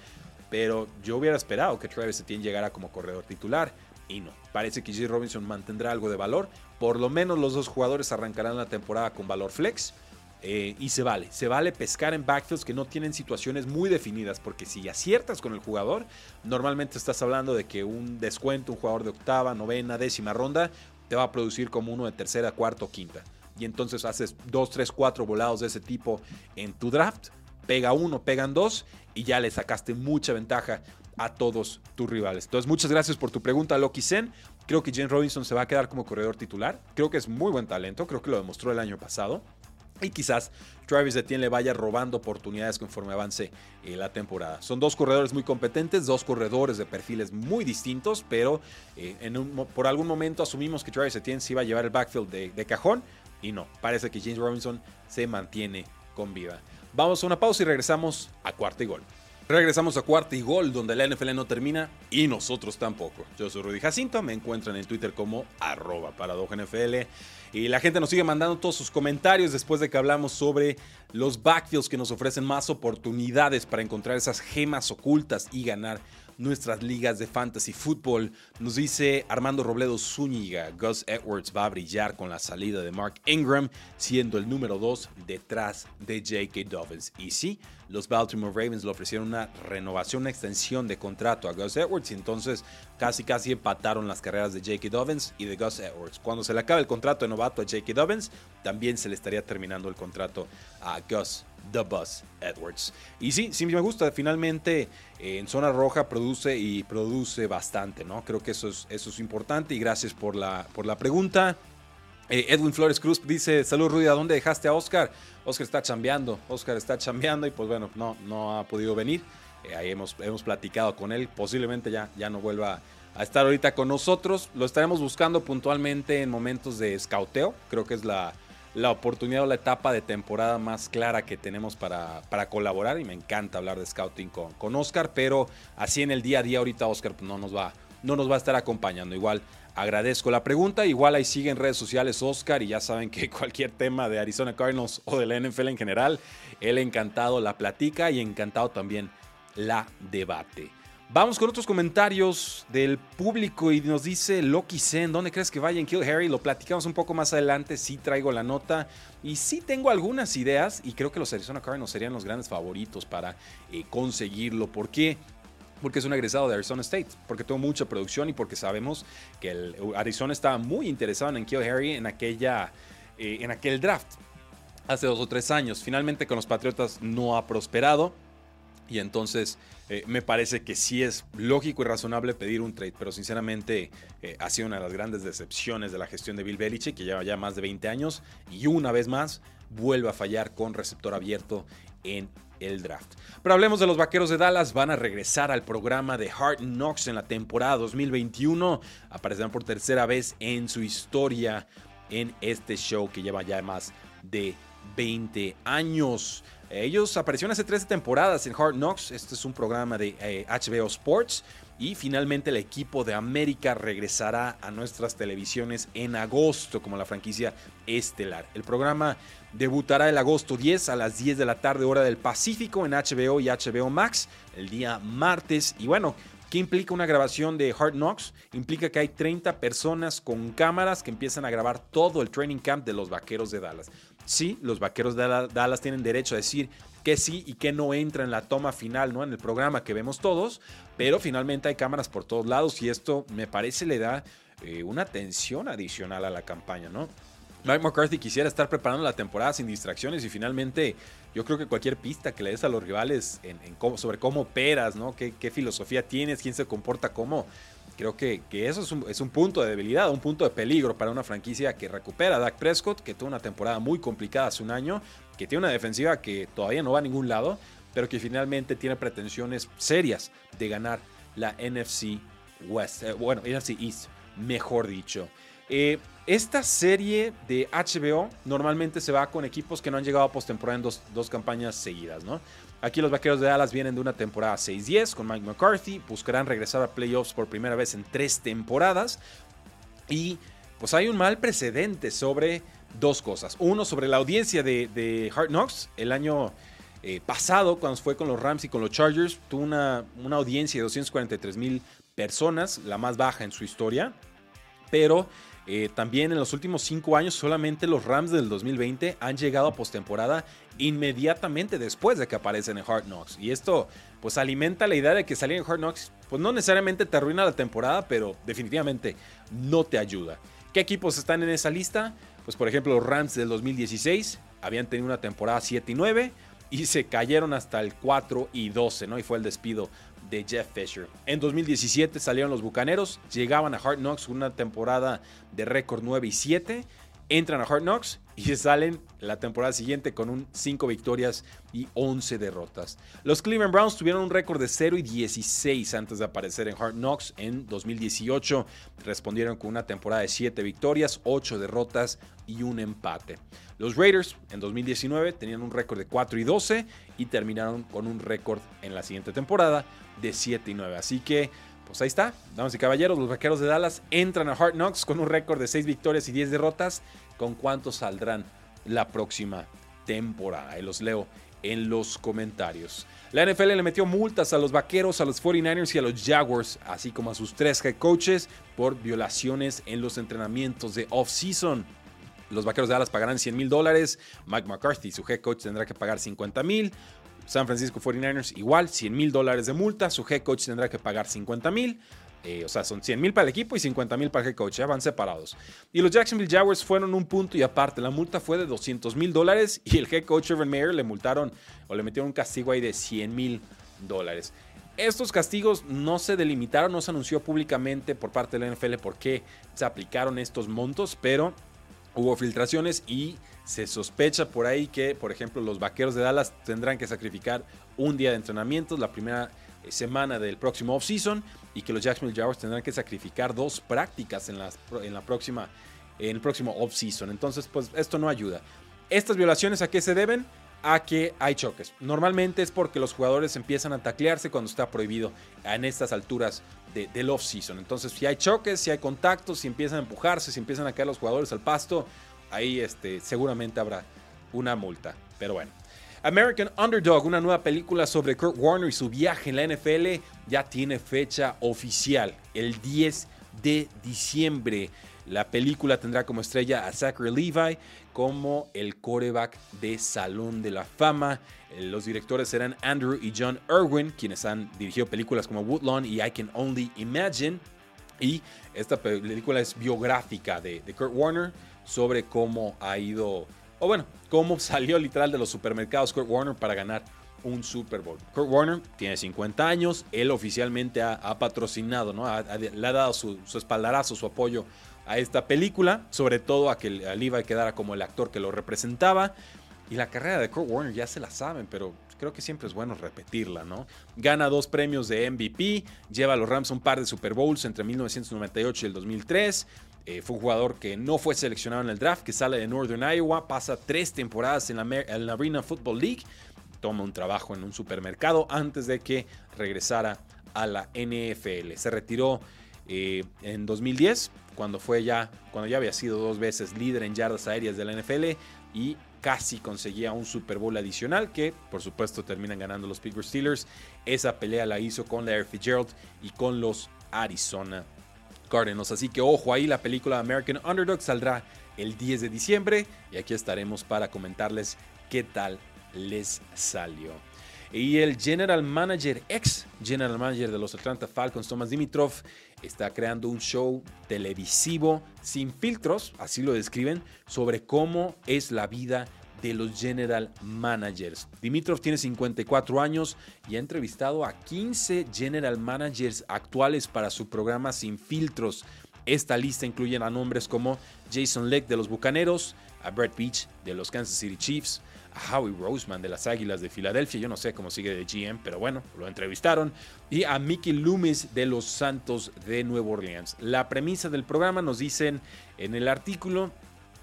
Speaker 1: pero yo hubiera esperado que Travis Etienne llegara como corredor titular y no. Parece que J. Robinson mantendrá algo de valor. Por lo menos los dos jugadores arrancarán la temporada con valor flex. Eh, y se vale, se vale pescar en backfields que no tienen situaciones muy definidas, porque si aciertas con el jugador, normalmente estás hablando de que un descuento, un jugador de octava, novena, décima ronda, te va a producir como uno de tercera, cuarta o quinta. Y entonces haces dos, tres, cuatro volados de ese tipo en tu draft, pega uno, pegan dos, y ya le sacaste mucha ventaja a todos tus rivales. Entonces, muchas gracias por tu pregunta, Loki Zen. Creo que James Robinson se va a quedar como corredor titular. Creo que es muy buen talento, creo que lo demostró el año pasado. Y quizás Travis Etienne le vaya robando oportunidades conforme avance eh, la temporada. Son dos corredores muy competentes, dos corredores de perfiles muy distintos, pero eh, por algún momento asumimos que Travis Etienne se iba a llevar el backfield de, cajón y no, parece que James Robinson se mantiene con vida. Vamos a una pausa y regresamos a cuarta y gol. Regresamos a cuarta y gol, donde la NFL no termina y nosotros tampoco. Yo soy Rudy Jacinto, me encuentran en Twitter como arroba NFL y la gente nos sigue mandando todos sus comentarios después de que hablamos sobre los backfields que nos ofrecen más oportunidades para encontrar esas gemas ocultas y ganar nuestras ligas de fantasy fútbol. Nos dice Armando Robledo Zúñiga, Gus Edwards va a brillar con la salida de Mark Ingram, siendo el número 2 detrás de J.K. Dobbins. Y sí, los Baltimore Ravens le ofrecieron una renovación, una extensión de contrato a Gus Edwards y entonces casi casi empataron las carreras de J.K. Dobbins y de Gus Edwards. Cuando se le acabe el contrato de novato a J.K. Dobbins, también se le estaría terminando el contrato a Gus The Bus Edwards. Y sí, sí me gusta. Finalmente eh, en zona roja produce y produce bastante, ¿no? Creo que eso es, eso es importante y gracias por la, por la pregunta. Eh, Edwin Flores Cruz dice, salud Rudy, ¿a dónde dejaste a Oscar? Oscar está chambeando, Oscar está chambeando y pues bueno, no, no ha podido venir. Eh, ahí hemos, hemos platicado con él, posiblemente ya, ya no vuelva a estar ahorita con nosotros. Lo estaremos buscando puntualmente en momentos de scouteo, creo que es la, la oportunidad o la etapa de temporada más clara que tenemos para, para colaborar y me encanta hablar de scouting con, con Oscar, pero así en el día a día ahorita Oscar no, nos va, no nos va a estar acompañando. Igual agradezco la pregunta, igual ahí sigue en redes sociales Oscar y ya saben que cualquier tema de Arizona Cardinals o de la NFL en general, él encantado la platica y encantado también la debate. Vamos con otros comentarios del público y nos dice Loki Zen, ¿dónde crees que vaya en Kill Harry? Lo platicamos un poco más adelante, sí traigo la nota y sí tengo algunas ideas y creo que los Arizona Cardinals serían los grandes favoritos para eh, conseguirlo. ¿Por qué? Porque es un egresado de Arizona State, porque tuvo mucha producción y porque sabemos que el Arizona estaba muy interesado en Kill Harry en, aquella, eh, en aquel draft hace dos o tres años. Finalmente con los Patriotas no ha prosperado y entonces eh, me parece que sí es lógico y razonable pedir un trade, pero sinceramente eh, ha sido una de las grandes decepciones de la gestión de Bill Belichick, que lleva ya más de 20 años y una vez más vuelve a fallar con receptor abierto en el draft. Pero hablemos de los Vaqueros de Dallas, van a regresar al programa de Hard Knocks en la temporada 2021, aparecerán por tercera vez en su historia en este show que lleva ya más de 20 años. Ellos aparecieron hace 13 temporadas en Hard Knocks. Este es un programa de HBO eh, Sports. Y finalmente el equipo de América regresará a nuestras televisiones en agosto como la franquicia estelar. El programa debutará el agosto 10 a las 10 de la tarde hora del Pacífico en HBO y HBO Max el día martes. Y bueno, ¿Qué implica una grabación de Hard Knocks? Implica que hay 30 personas con cámaras que empiezan a grabar todo el training camp de los Vaqueros de Dallas. Sí, los Vaqueros de Dallas tienen derecho a decir que sí y que no entra en la toma final, ¿no? En el programa que vemos todos, pero finalmente hay cámaras por todos lados y esto me parece le da eh, una tensión adicional a la campaña, ¿no? Mike McCarthy quisiera estar preparando la temporada sin distracciones y finalmente yo creo que cualquier pista que le des a los rivales sobre cómo operas, ¿no? ¿Qué, filosofía tienes, quién se comporta cómo, creo que, eso es un, punto de debilidad, un punto de peligro para una franquicia que recupera a Dak Prescott, que tuvo una temporada muy complicada hace un año, que tiene una defensiva que todavía no va a ningún lado, pero que finalmente tiene pretensiones serias de ganar la NFC West, eh, bueno, NFC East, mejor dicho. Eh, esta serie de HBO normalmente se va con equipos que no han llegado a postemporada en dos, dos campañas seguidas, ¿no? Aquí los Vaqueros de Dallas vienen de una temporada 6-10 con Mike McCarthy, buscarán regresar a playoffs por primera vez en tres temporadas y pues hay un mal precedente sobre dos cosas. Uno, sobre la audiencia de, de Hard Knocks. El año eh, pasado, cuando fue con los Rams y con los Chargers, tuvo una, una audiencia de 243 mil personas, la más baja en su historia. Pero eh, también en los últimos cinco años, solamente los Rams del 2020 han llegado a postemporada inmediatamente después de que aparecen en Hard Knocks. Y esto, pues, alimenta la idea de que salir en Hard Knocks, pues, no necesariamente te arruina la temporada, pero definitivamente no te ayuda. ¿Qué equipos están en esa lista? Pues, por ejemplo, los Rams del 2016 habían tenido una temporada 7 y 9 y se cayeron hasta el 4 y 12, ¿no? Y fue el despido de Jeff Fisher. En 2017 salieron los Bucaneros, llegaban a Hard Knocks una temporada de récord 9 y 7, entran a Hard Knocks y salen la temporada siguiente con un 5 victorias y 11 derrotas. Los Cleveland Browns tuvieron un récord de 0 y 16 antes de aparecer en Hard Knocks en 2018. Respondieron con una temporada de 7 victorias, 8 derrotas y un empate. Los Raiders en 2019 tenían un récord de 4 y 12 y terminaron con un récord en la siguiente temporada de 7 y 9. Así que, pues ahí está, damas y caballeros, los vaqueros de Dallas entran a Hard Knocks con un récord de 6 victorias y 10 derrotas con cuántos saldrán la próxima temporada. Ahí los leo en los comentarios. La NFL le metió multas a los vaqueros, a los 49ers y a los Jaguars, así como a sus tres head coaches por violaciones en los entrenamientos de off-season. Los vaqueros de Dallas pagarán 100 mil dólares. Mike McCarthy, su head coach, tendrá que pagar 50 mil. San Francisco 49ers, igual, 100 mil dólares de multa. Su head coach tendrá que pagar 50 mil. Eh, o sea, son 100 mil para el equipo y 50 mil para el head coach, ya van separados. Y los Jacksonville Jaguars fueron un punto y aparte. La multa fue de 200 mil dólares y el head coach Urban Meyer le multaron o le metieron un castigo ahí de 100 mil dólares. Estos castigos no se delimitaron, no se anunció públicamente por parte de la NFL por qué se aplicaron estos montos, pero hubo filtraciones y se sospecha por ahí que, por ejemplo, los vaqueros de Dallas tendrán que sacrificar un día de entrenamiento la primera eh, semana del próximo offseason y que los Jacksonville Jaguars tendrán que sacrificar dos prácticas en, las, en la próxima en el próximo offseason. Entonces, pues esto no ayuda. Estas violaciones a qué se deben? A que hay choques. Normalmente es porque los jugadores empiezan a taclearse cuando está prohibido en estas alturas de, del offseason. Entonces, si hay choques, si hay contactos, si empiezan a empujarse, si empiezan a caer los jugadores al pasto, ahí este, seguramente habrá una multa. Pero bueno. American Underdog, una nueva película sobre Kurt Warner y su viaje en la NFL, ya tiene fecha oficial, el 10 de diciembre. La película tendrá como estrella a Zachary Levi como el coreback de Salón de la Fama. Eh, los directores serán Andrew y John Irwin, quienes han dirigido películas como Woodlawn y I Can Only Imagine. Y esta película es biográfica de, Kurt Warner sobre cómo ha ido o bueno, cómo salió literal de los supermercados Kurt Warner para ganar un Super Bowl. Kurt Warner tiene 50 años, él oficialmente ha, patrocinado, ¿no? le ha dado su, espaldarazo, su apoyo a esta película, sobre todo a que Levi quedara como el actor que lo representaba. Y la carrera de Kurt Warner ya se la saben, pero creo que siempre es bueno repetirla, ¿no? Gana dos premios de MVP, lleva a los Rams un par de Super Bowls entre 1998 y el 2003, eh, fue un jugador que no fue seleccionado en el draft, que sale de Northern Iowa, pasa tres temporadas en la, Arena Football League, toma un trabajo en un supermercado antes de que regresara a la NFL. Se retiró eh, en 2010, cuando, fue ya, cuando ya había sido dos veces líder en yardas aéreas de la NFL y casi conseguía un Super Bowl adicional que por supuesto terminan ganando los Pittsburgh Steelers. Esa pelea la hizo con Larry Fitzgerald y con los Arizona Cardinals. Así que ojo ahí, la película American Underdog saldrá el 10 de diciembre y aquí estaremos para comentarles qué tal les salió. Y el general manager, ex general manager de los Atlanta Falcons, Thomas Dimitrov, está creando un show televisivo sin filtros, así lo describen, sobre cómo es la vida de los general managers. Dimitrov tiene 54 años y ha entrevistado a 15 general managers actuales para su programa Sin Filtros. Esta lista incluye a nombres como Jason Leck de los Bucaneros, a Brett Beach de los Kansas City Chiefs, a Howie Roseman de las Águilas de Filadelfia, yo no sé cómo sigue de GM, pero bueno, lo entrevistaron, y a Mickey Loomis de los Santos de Nueva Orleans. La premisa del programa nos dicen en el artículo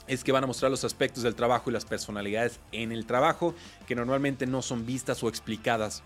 Speaker 1: es que van a mostrar los aspectos del trabajo y las personalidades en el trabajo que normalmente no son vistas o explicadas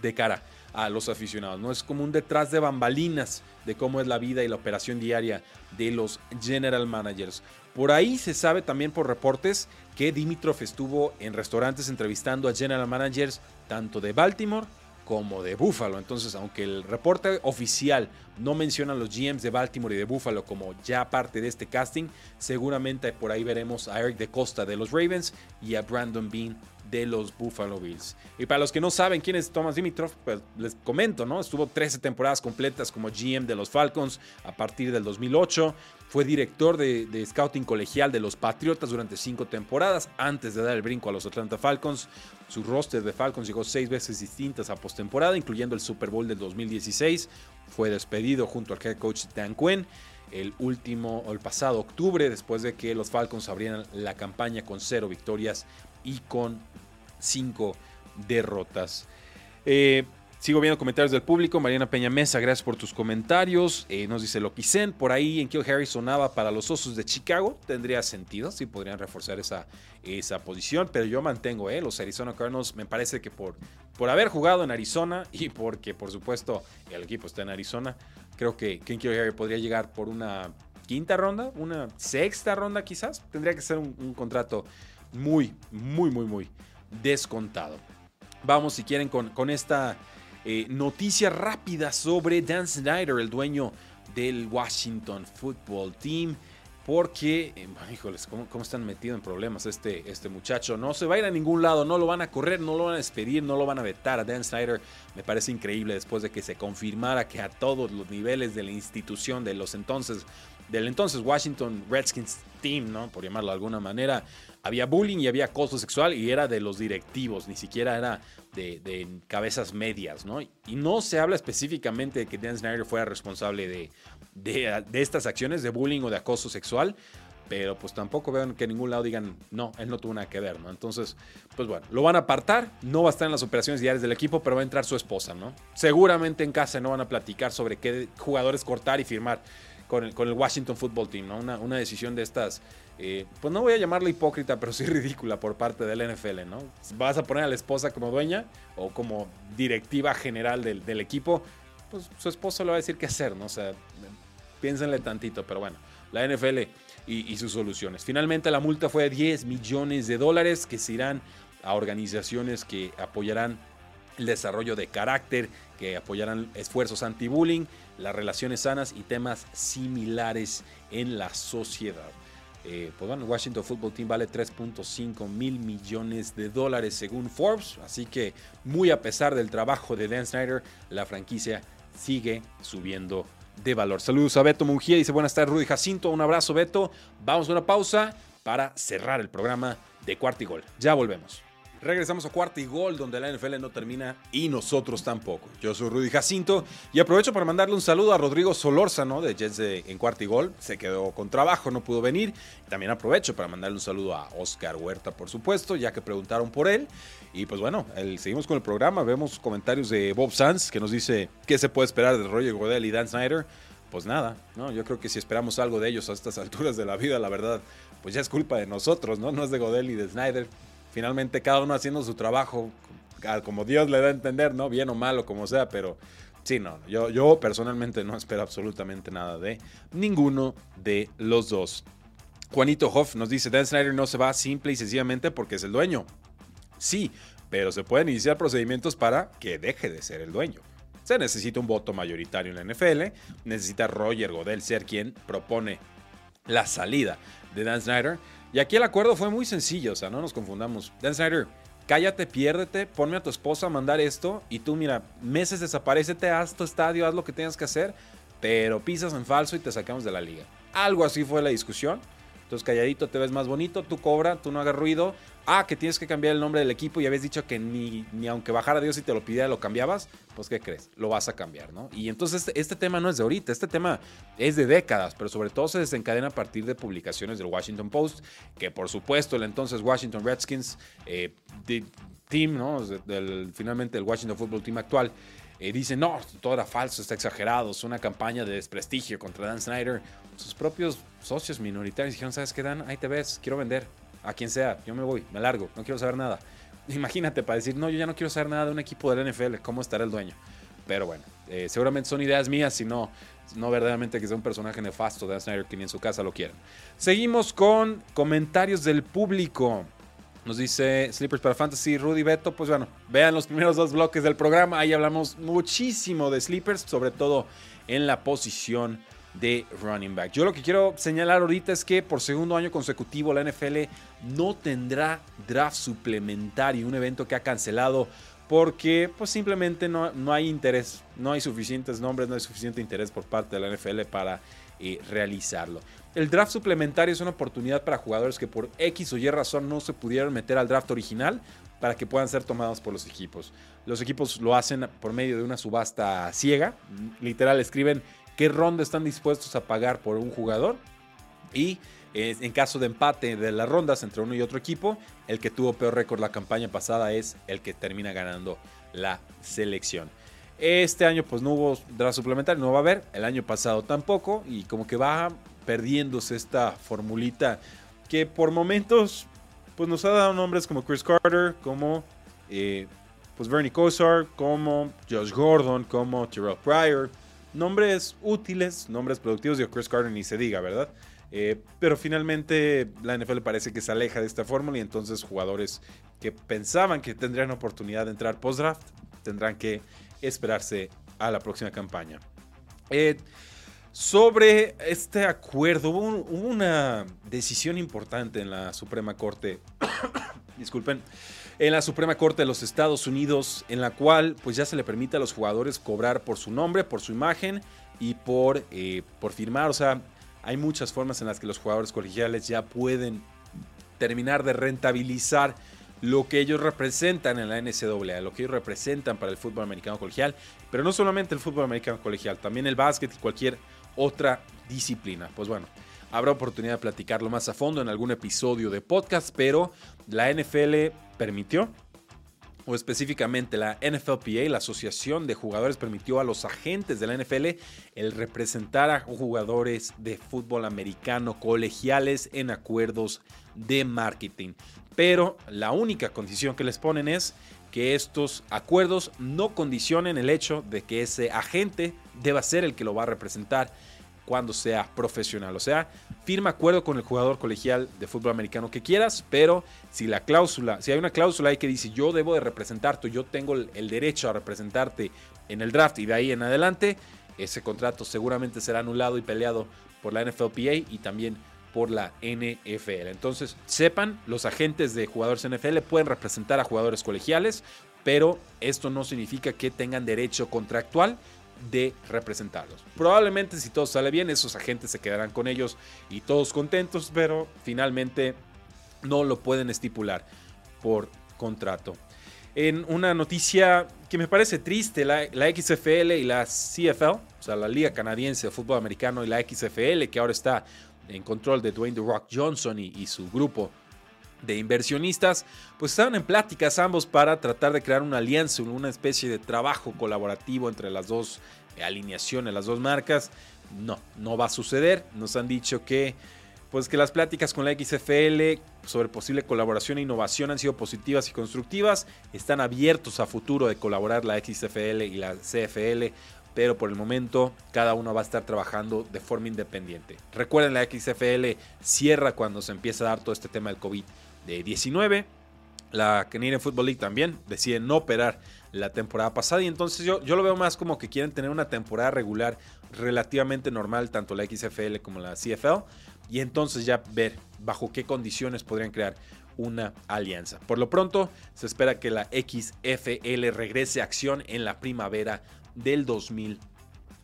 Speaker 1: de cara a los aficionados. No es como un detrás de bambalinas de cómo es la vida y la operación diaria de los general managers. Por ahí se sabe también por reportes que Dimitrov estuvo en restaurantes entrevistando a general managers tanto de Baltimore como de Buffalo. Entonces, aunque el reporte oficial no menciona a los GMs de Baltimore y de Buffalo como ya parte de este casting, seguramente por ahí veremos a Eric de Costa de los Ravens y a Brandon Bean de los Buffalo Bills. Y para los que no saben quién es Thomas Dimitrov, pues les comento, ¿no? Estuvo 13 temporadas completas como GM de los Falcons a partir del 2008. Fue director de, scouting colegial de los Patriotas durante cinco temporadas antes de dar el brinco a los Atlanta Falcons. Su roster de Falcons llegó seis veces distintas a postemporada, incluyendo el Super Bowl del 2016. Fue despedido junto al head coach Dan Quinn el último el pasado octubre, después de que los Falcons abrieran la campaña con cero victorias y con cinco derrotas. Eh, sigo viendo comentarios del público. Mariana Peña Mesa, gracias por tus comentarios. Eh, nos dice Loquicen, por ahí en Kill Harry sonaba para los Osos de Chicago. Tendría sentido, sí podrían reforzar esa, esa posición, pero yo mantengo, eh, los Arizona Cardinals me parece que por, por haber jugado en Arizona y porque por supuesto el equipo está en Arizona, creo que Ken Harry podría llegar por una quinta ronda, una sexta ronda quizás. Tendría que ser un contrato muy, muy, muy, muy descontado. Vamos, si quieren, con, con esta eh, noticia rápida sobre Dan Snyder, el dueño del Washington Football Team. Porque, eh, híjoles, ¿cómo, ¿cómo, están metidos en problemas este, este muchacho? No se va a ir a ningún lado, no lo van a correr, no lo van a despedir, no lo van a vetar a Dan Snyder. Me parece increíble después de que se confirmara que a todos los niveles de la institución de los entonces, del entonces Washington Redskins Team, ¿no? Por llamarlo de alguna manera, había bullying y había acoso sexual y era de los directivos, ni siquiera era de, cabezas medias, ¿no? Y no se habla específicamente de que Dan Snyder fuera responsable de, de, estas acciones de bullying o de acoso sexual, pero pues tampoco veo que en ningún lado digan, no, él no tuvo nada que ver, ¿no? Entonces, pues bueno, lo van a apartar, no va a estar en las operaciones diarias del equipo, pero va a entrar su esposa, ¿no? Seguramente en casa no van a platicar sobre qué jugadores cortar y firmar con el, con el Washington Football Team, ¿no? Una, una decisión de estas eh, pues no voy a llamarla hipócrita, pero sí ridícula por parte del NFL, ¿no? Vas a poner a la esposa como dueña o como directiva general del, equipo, pues su esposo le va a decir qué hacer, ¿no? O sea, piénsenle tantito, pero bueno, la NFL y, y sus soluciones. Finalmente la multa fue de 10 millones de dólares que se irán a organizaciones que apoyarán el desarrollo de carácter, que apoyarán esfuerzos anti-bullying, las relaciones sanas y temas similares en la sociedad. Eh, pues bueno, el Washington Football Team vale 3.5 mil millones de dólares según Forbes, así que muy a pesar del trabajo de Dan Snyder, la franquicia sigue subiendo de valor. Saludos a Beto Mungía, dice buenas tardes Rudy Jacinto, un abrazo Beto, vamos a una pausa para cerrar el programa de Cuarto y Gol. Ya volvemos. Regresamos a cuarto y gol, donde la NFL no termina y nosotros tampoco. Yo soy Rudy Jacinto y aprovecho para mandarle un saludo a Rodrigo Solórzano de Jets en cuarto y gol. Se quedó con trabajo, no pudo venir. También aprovecho para mandarle un saludo a Oscar Huerta, por supuesto, ya que preguntaron por él. Y pues bueno, seguimos con el programa. Vemos comentarios de Bob Sanz que nos dice qué se puede esperar de Roger Godel y Dan Snyder. Pues nada, ¿no? Yo creo que si esperamos algo de ellos a estas alturas de la vida, la verdad, pues ya es culpa de nosotros, ¿no? No es de Godel y de Snyder finalmente cada uno haciendo su trabajo como Dios le da a entender, ¿no? Bien o malo, como sea, pero sí, no, yo, yo personalmente no espero absolutamente nada de ninguno de los dos. Juanito Hoff nos dice, Dan Snyder no se va simple y sencillamente porque es el dueño. Sí, pero se pueden iniciar procedimientos para que deje de ser el dueño. Se necesita un voto mayoritario en la NFL, necesita Roger Godel ser quien propone la salida de Dan Snyder y aquí el acuerdo fue muy sencillo, o sea, no nos confundamos. Dan Snyder, cállate, piérdete, ponme a tu esposa a mandar esto y tú, mira, meses desaparecete, haz tu estadio, haz lo que tengas que hacer, pero pisas en falso y te sacamos de la liga. Algo así fue la discusión. Entonces calladito te ves más bonito, tú cobra, tú no hagas ruido. Ah, que tienes que cambiar el nombre del equipo y habías dicho que ni, ni aunque bajara Dios y te lo pidiera lo cambiabas, pues ¿qué crees? Lo vas a cambiar, ¿no? Y entonces este, este, tema no es de ahorita, este tema es de décadas, pero sobre todo se desencadena a partir de publicaciones del Washington Post, que por supuesto el entonces Washington Redskins, eh, team, ¿no? Finalmente el Washington Football Team actual, eh, dice, no, todo era falso, está exagerado, es una campaña de desprestigio contra Dan Snyder. Sus propios socios minoritarios dijeron, ¿sabes qué, Dan? Ahí te ves, quiero vender a quien sea, yo me voy, me largo, no quiero saber nada. Imagínate para decir, no, yo ya no quiero saber nada de un equipo del NFL, ¿cómo estará el dueño? pero bueno, eh, seguramente son ideas mías, si no, no verdaderamente que sea un personaje nefasto de Snyder que ni en su casa lo quieren. Seguimos con comentarios del público. Nos dice Sleepers para Fantasy, Rudy Beto. Pues bueno, vean los primeros dos bloques del programa. Ahí hablamos muchísimo de Sleepers, sobre todo en la posición de running back. Yo lo que quiero señalar ahorita es que por segundo año consecutivo la NFL no tendrá draft suplementario, un evento que ha cancelado porque pues simplemente no, no hay interés, no hay suficientes nombres, no hay suficiente interés por parte de la NFL para eh, realizarlo. El draft suplementario es una oportunidad para jugadores que por X o Y razón no se pudieron meter al draft original para que puedan ser tomados por los equipos. Los equipos lo hacen por medio de una subasta ciega, literal escriben qué ronda están dispuestos a pagar por un jugador. Y en caso de empate de las rondas entre uno y otro equipo, el que tuvo peor récord la campaña pasada es el que termina ganando la selección. Este año pues no hubo draft suplementario, no va a haber, el año pasado tampoco. Y como que va perdiéndose esta formulita que por momentos pues nos ha dado nombres como Chris Carter, como eh, pues Bernie Kosar, como Josh Gordon, como Terrell Pryor, nombres útiles, nombres productivos, de Chris Carter ni se diga, ¿verdad? Eh, pero finalmente la NFL parece que se aleja de esta fórmula y entonces jugadores que pensaban que tendrían oportunidad de entrar post-draft tendrán que esperarse a la próxima campaña. Sobre este acuerdo, hubo, una decisión importante en la Suprema Corte, disculpen, en la Suprema Corte de los Estados Unidos, en la cual pues ya se le permite a los jugadores cobrar por su nombre, por su imagen y por, eh, por firmar, o sea, hay muchas formas en las que los jugadores colegiales ya pueden terminar de rentabilizar lo que ellos representan en la NCAA, lo que ellos representan para el fútbol americano colegial, pero no solamente el fútbol americano colegial, también el básquet y cualquier otra disciplina. Pues bueno, habrá oportunidad de platicarlo más a fondo en algún episodio de podcast, pero la NFL permitió o específicamente la NFLPA, la Asociación de Jugadores, permitió a los agentes de la NFL el representar a jugadores de fútbol americano colegiales en acuerdos de marketing. Pero la única condición que les ponen es que estos acuerdos no condicionen el hecho de que ese agente deba ser el que lo va a representar cuando sea profesional. O sea, firma acuerdo con el jugador colegial de fútbol americano que quieras, pero si la cláusula, si hay una cláusula ahí que dice yo debo de representarte, yo tengo el derecho a representarte en el draft y de ahí en adelante, ese contrato seguramente será anulado y peleado por la NFLPA y también por la NFL. Entonces, sepan, los agentes de jugadores NFL pueden representar a jugadores colegiales, pero esto no significa que tengan derecho contractual de representarlos. Probablemente si todo sale bien, esos agentes se quedarán con ellos y todos contentos, pero finalmente no lo pueden estipular por contrato. En una noticia que me parece triste, la, XFL y la CFL, o sea, la Liga Canadiense de Fútbol Americano y la XFL, que ahora está en control de Dwayne The Rock Johnson y, y su grupo de inversionistas, pues estaban en pláticas ambos para tratar de crear una alianza, una especie de trabajo colaborativo entre las dos alineaciones, las dos marcas. No, no va a suceder. Nos han dicho que pues que las pláticas con la XFL sobre posible colaboración e innovación han sido positivas y constructivas. Están abiertos a futuro de colaborar la XFL y la CFL, pero por el momento cada uno va a estar trabajando de forma independiente. Recuerden, la XFL cierra cuando se empieza a dar todo este tema del COVID de 19. La Canadian Football League también decide no operar la temporada pasada y entonces yo, yo lo veo más como que quieren tener una temporada regular relativamente normal, tanto la XFL como la CFL, y entonces ya ver bajo qué condiciones podrían crear una alianza. Por lo pronto, se espera que la XFL regrese a acción en la primavera del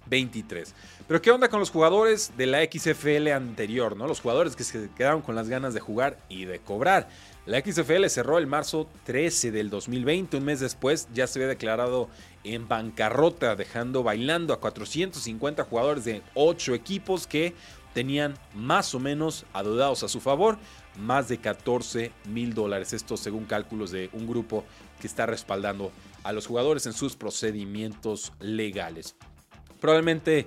Speaker 1: 2023. Pero ¿qué onda con los jugadores de la XFL anterior? ¿no? Los jugadores que se quedaron con las ganas de jugar y de cobrar. La XFL cerró el marzo 13 del 2020, un mes después ya se había declarado en bancarrota, dejando bailando a 450 jugadores de 8 equipos que tenían más o menos adeudados a su favor más de 14 mil dólares. Esto según cálculos de un grupo que está respaldando a los jugadores en sus procedimientos legales. Probablemente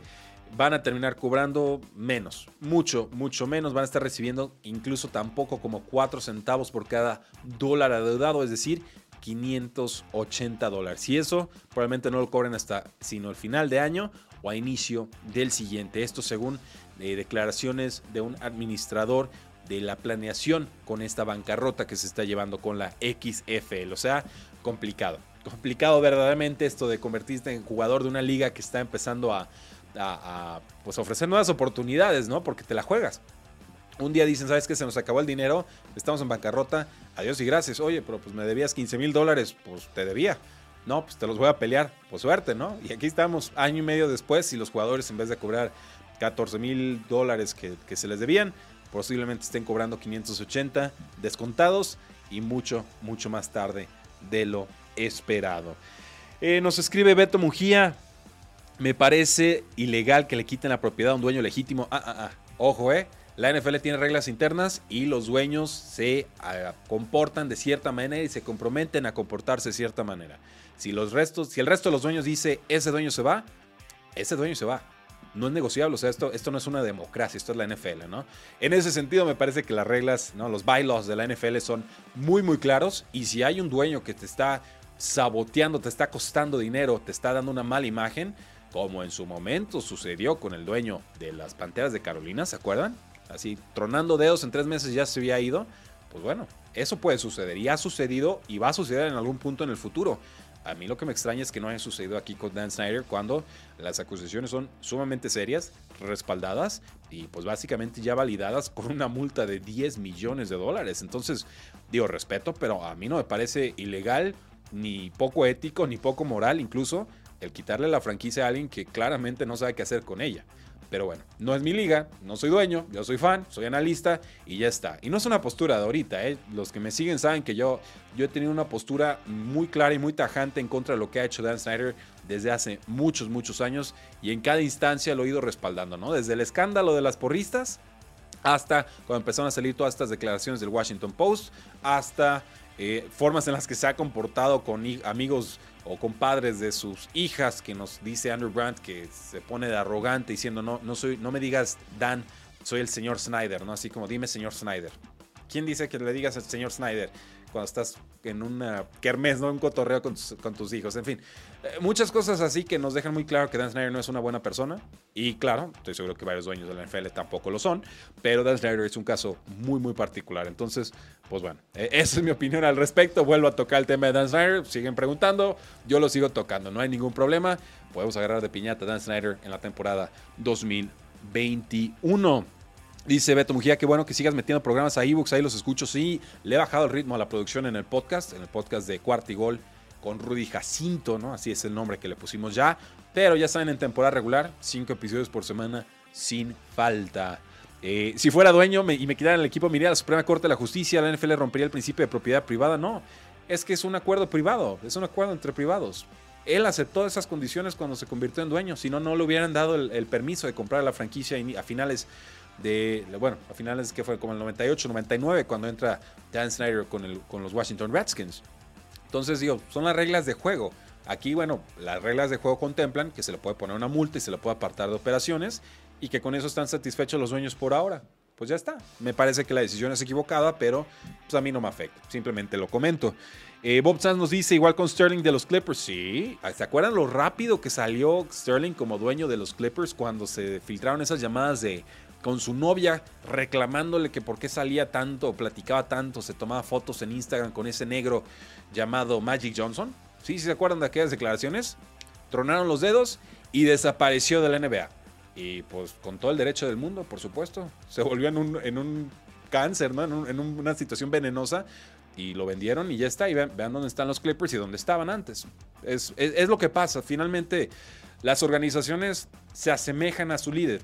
Speaker 1: van a terminar cobrando menos, mucho, mucho menos. Van a estar recibiendo incluso tampoco como 4 centavos por cada dólar adeudado, es decir, 580 dólares. Y eso probablemente no lo cobren hasta sino el final de año o a inicio del siguiente. Esto según eh, declaraciones de un administrador de la planeación con esta bancarrota que se está llevando con la XFL. O sea, complicado. Complicado verdaderamente esto de convertirte en jugador de una liga que está empezando a, pues ofrecer nuevas oportunidades, ¿no? Porque te la juegas. Un día dicen, ¿sabes qué? Se nos acabó el dinero, estamos en bancarrota, adiós y gracias. Oye, pero pues me debías 15 mil dólares, pues te debía. No, pues te los voy a pelear, pues suerte, ¿no? Y aquí estamos año y medio después y los jugadores en vez de cobrar 14 mil dólares que, que se les debían, posiblemente estén cobrando 580 descontados y mucho, mucho más tarde de lo esperado. Eh, nos escribe Beto Mujía, me parece ilegal que le quiten la propiedad a un dueño legítimo. Ah, ah, ah. Ojo, eh. La NFL tiene reglas internas y los dueños se ah, comportan de cierta manera y se comprometen a comportarse de cierta manera. Si, los restos, si el resto de los dueños dice ese dueño se va, ese dueño se va no es negociable. O sea, esto, esto no es una democracia, esto es la NFL, ¿no? En ese sentido, me parece que las reglas, ¿no? Los bylaws de la NFL son muy, muy claros. Y si hay un dueño que te está saboteando, te está costando dinero, te está dando una mala imagen, como en su momento sucedió con el dueño de las Panteras de Carolina, ¿se acuerdan? Así, tronando dedos en tres meses ya se había ido. Pues bueno, eso puede suceder y ha sucedido y va a suceder en algún punto en el futuro. A mí lo que me extraña es que no haya sucedido aquí con Dan Snyder cuando las acusaciones son sumamente serias, respaldadas y pues básicamente ya validadas con una multa de 10 millones de dólares. Entonces, digo respeto, pero a mí no me parece ilegal, ni poco ético, ni poco moral incluso el quitarle la franquicia a alguien que claramente no sabe qué hacer con ella. Pero bueno, no es mi liga, no soy dueño, yo soy fan, soy analista y ya está. Y no es una postura de ahorita, ¿eh? los que me siguen saben que yo, yo he tenido una postura muy clara y muy tajante en contra de lo que ha hecho Dan Snyder desde hace muchos, muchos años y en cada instancia lo he ido respaldando, ¿no? Desde el escándalo de las porristas hasta cuando empezaron a salir todas estas declaraciones del Washington Post, hasta eh, formas en las que se ha comportado con amigos o con padres de sus hijas que nos dice Andrew Brandt que se pone de arrogante diciendo no, no, soy, no me digas Dan, soy el señor Snyder, ¿no? Así como dime señor Snyder. ¿Quién dice que le digas al señor Snyder? Cuando estás en una kermés, ¿no? Un cotorreo con tus, hijos. En fin, eh, muchas cosas así que nos dejan muy claro que Dan Snyder no es una buena persona. Y claro, estoy seguro que varios dueños de la NFL tampoco lo son. Pero Dan Snyder es un caso muy, muy particular. Entonces, pues bueno, e, esa es mi opinión al respecto. Vuelvo a tocar el tema de Dan Snyder. Siguen preguntando. Yo lo sigo tocando. No hay ningún problema. Podemos agarrar de piñata a Dan Snyder en la temporada 2021. Dice Beto Mujía, qué bueno que sigas metiendo programas a ebooks, ahí los escucho. Sí, le he bajado el ritmo a la producción en el podcast, en el podcast de Cuarta y Gol con Rudy Jacinto, ¿no? Así es el nombre que le pusimos ya. Pero ya saben, en temporada regular, cinco episodios por semana sin falta. Eh, si fuera dueño y me quitaran el equipo, me iría a la Suprema Corte de la Justicia, la NFL rompería el principio de propiedad privada. No, es que es un acuerdo privado, es un acuerdo entre privados. Él aceptó esas condiciones cuando se convirtió en dueño, si no, no le hubieran dado el, el permiso de comprar la franquicia a finales de, bueno, a finales que fue como el 98, 99, cuando entra Dan Snyder con, el, con los Washington Redskins. Entonces, digo, son las reglas de juego. Aquí, bueno, las reglas de juego contemplan que se le puede poner una multa y se le puede apartar de operaciones y que con eso están satisfechos los dueños por ahora. Pues ya está. Me parece que la decisión es equivocada, pero pues a mí no me afecta. Simplemente lo comento. Eh, Bob Sanz nos dice, igual con Sterling de los Clippers. Sí, ¿se acuerdan lo rápido que salió Sterling como dueño de los Clippers cuando se filtraron esas llamadas de con su novia reclamándole que por qué salía tanto, platicaba tanto, se tomaba fotos en Instagram con ese negro llamado Magic Johnson. ¿Sí? ¿Se acuerdan de aquellas declaraciones? Tronaron los dedos y desapareció de la NBA. Y pues con todo el derecho del mundo, por supuesto. Se volvió en un, en un cáncer, ¿no? En, una situación venenosa. Y lo vendieron y ya está. Y vean, dónde están los Clippers y dónde estaban antes. Es, es lo que pasa. Finalmente, las organizaciones se asemejan a su líder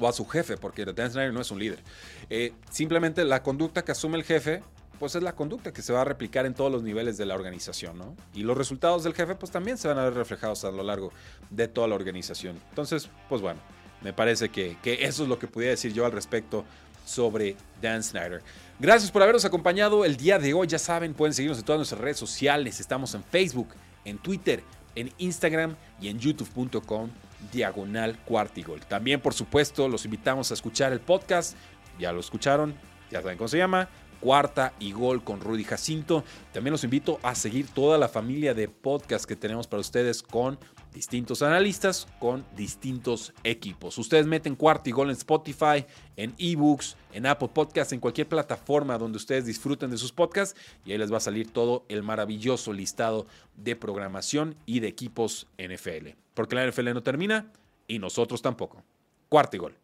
Speaker 1: o a su jefe, porque Dan Snyder no es un líder. Eh, simplemente la conducta que asume el jefe, pues es la conducta que se va a replicar en todos los niveles de la organización, ¿no? Y los resultados del jefe, pues también se van a ver reflejados a lo largo de toda la organización. Entonces, pues bueno, me parece que, que eso es lo que pudiera decir yo al respecto sobre Dan Snyder. Gracias por habernos acompañado el día de hoy. Ya saben, pueden seguirnos en todas nuestras redes sociales. Estamos en Facebook, en Twitter, en Instagram y en youtube.com diagonal cuartigol. También, por supuesto, los invitamos a escuchar el podcast. Ya lo escucharon, ya saben cómo se llama. Cuarta y Gol con Rudy Jacinto. También los invito a seguir toda la familia de podcasts que tenemos para ustedes con distintos analistas, con distintos equipos. Ustedes meten Cuarta y Gol en Spotify, en eBooks, en Apple Podcasts, en cualquier plataforma donde ustedes disfruten de sus podcasts y ahí les va a salir todo el maravilloso listado de programación y de equipos NFL. Porque la NFL no termina y nosotros tampoco. Cuarta y Gol.